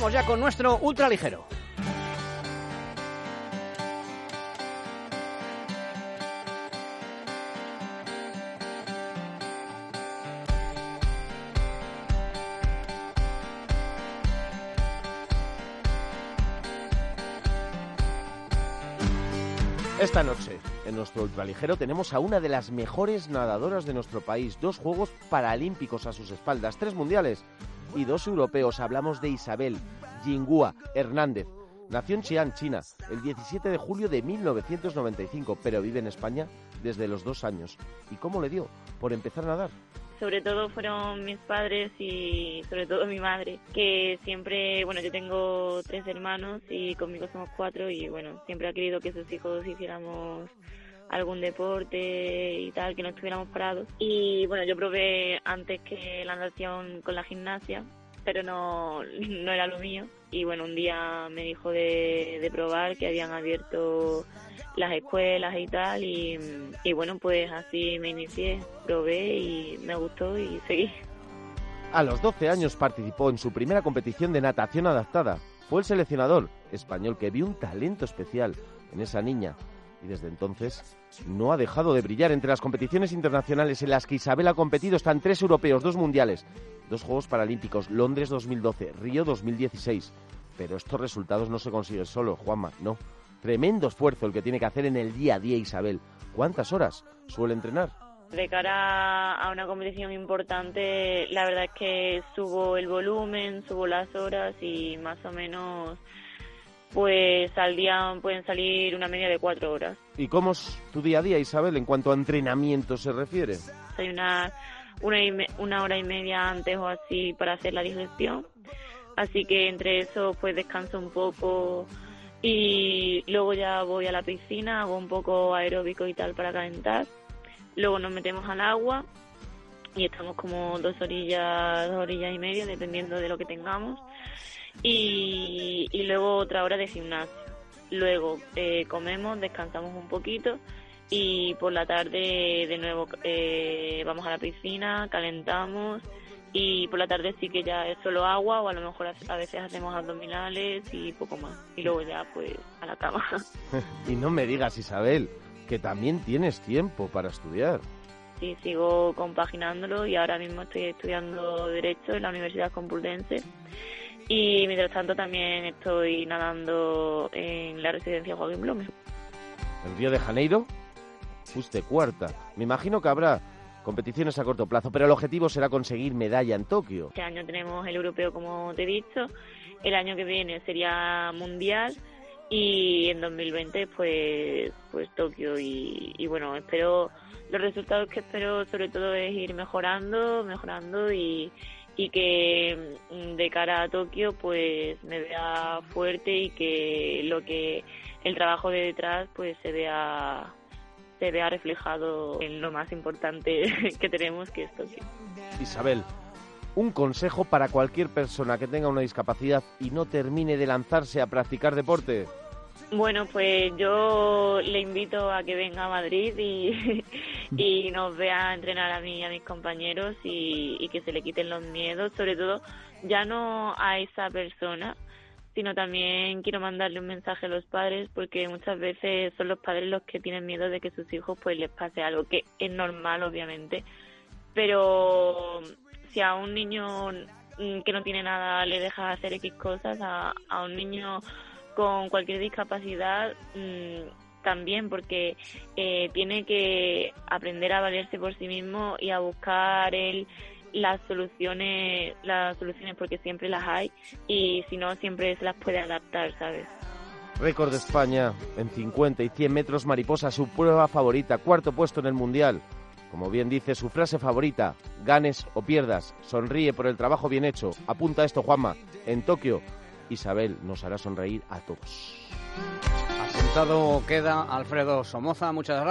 Vamos ya con nuestro ultraligero. Esta noche, en nuestro ultraligero, tenemos a una de las mejores nadadoras de nuestro país. Dos Juegos Paralímpicos a sus espaldas, tres mundiales y dos europeos. Hablamos de Isabel Jingua Hernández. Nació en Xi'an, China, el 17 de julio de 1995, pero vive en España desde los dos años. ¿Y cómo le dio? Por empezar a nadar sobre todo fueron mis padres y sobre todo mi madre, que siempre, bueno, yo tengo tres hermanos y conmigo somos cuatro y bueno, siempre ha querido que sus hijos hiciéramos algún deporte y tal, que no estuviéramos parados. Y bueno, yo probé antes que la natación con la gimnasia, pero no, no era lo mío. Y bueno, un día me dijo de, de probar que habían abierto las escuelas y tal y, bueno pues así me inicié, probé y me gustó y seguí. A los 12 años participó en su primera competición de natación adaptada. Fue el seleccionador español que vio un talento especial en esa niña y desde entonces no ha dejado de brillar entre las competiciones internacionales en las que Isabel ha competido. Están tres europeos, dos mundiales, dos Juegos Paralímpicos, Londres 2012, Río 2016. Pero estos resultados no se consiguen solo, Juanma, no. Tremendo esfuerzo el que tiene que hacer en el día a día Isabel. ¿Cuántas horas suele entrenar? De cara a una competición importante, la verdad es que subo el volumen, subo las horas y más o menos, pues al día pueden salir una media de cuatro horas. ¿Y cómo es tu día a día, Isabel, en cuanto a entrenamiento se refiere? Hay una, una, una hora y media antes o así para hacer la digestión, así que entre eso pues descanso un poco y luego ya voy a la piscina, hago un poco aeróbico y tal para calentar. Luego nos metemos al agua y estamos como dos orillas, dos orillas y media, dependiendo de lo que tengamos. Y, luego otra hora de gimnasio. Luego eh, comemos, descansamos un poquito y por la tarde de nuevo eh, vamos a la piscina, calentamos y por la tarde sí que ya es solo agua o a lo mejor a veces hacemos abdominales y poco más y luego ya pues a la cama. y no me digas Isabel, que también tienes tiempo para estudiar. Sí, sigo compaginándolo y ahora mismo estoy estudiando Derecho en la Universidad Complutense y mientras tanto también estoy nadando en la residencia Joaquín Blume. ¿En Río de Janeiro? Fuiste cuarta. Me imagino que habrá competiciones a corto plazo, pero el objetivo será conseguir medalla en Tokio. Este año tenemos el europeo, como te he dicho, el año que viene sería mundial y en 2020 pues pues Tokio y, y, bueno espero los resultados que espero sobre todo es ir mejorando mejorando y, y que mm, de cara a Tokio pues me vea fuerte y que lo que el trabajo de detrás pues se vea se vea reflejado en lo más importante que tenemos, que es Tokio. Isabel, un consejo para cualquier persona que tenga una discapacidad y no termine de lanzarse a practicar deporte. Bueno, pues yo le invito a que venga a Madrid y, y nos vea entrenar a mí y a mis compañeros y, que se le quiten los miedos, sobre todo ya no a esa persona, sino también quiero mandarle un mensaje a los padres porque muchas veces son los padres los que tienen miedo de que sus hijos pues les pase algo que es normal obviamente. Pero si a un niño mm, que no tiene nada le deja hacer X cosas a, a un niño con cualquier discapacidad mm, también porque eh, tiene que aprender a valerse por sí mismo y a buscar el las soluciones, las soluciones porque siempre las hay y si no siempre se las puede adaptar, ¿sabes? Récord de España en 50 y 100 metros mariposa, su prueba favorita, cuarto puesto en el Mundial. Como bien dice su frase favorita, ganes o pierdas, sonríe por el trabajo bien hecho. Apunta esto, Juanma. En Tokio, Isabel nos hará sonreír a todos. Apuntado queda Alfredo Somoza, muchas gracias.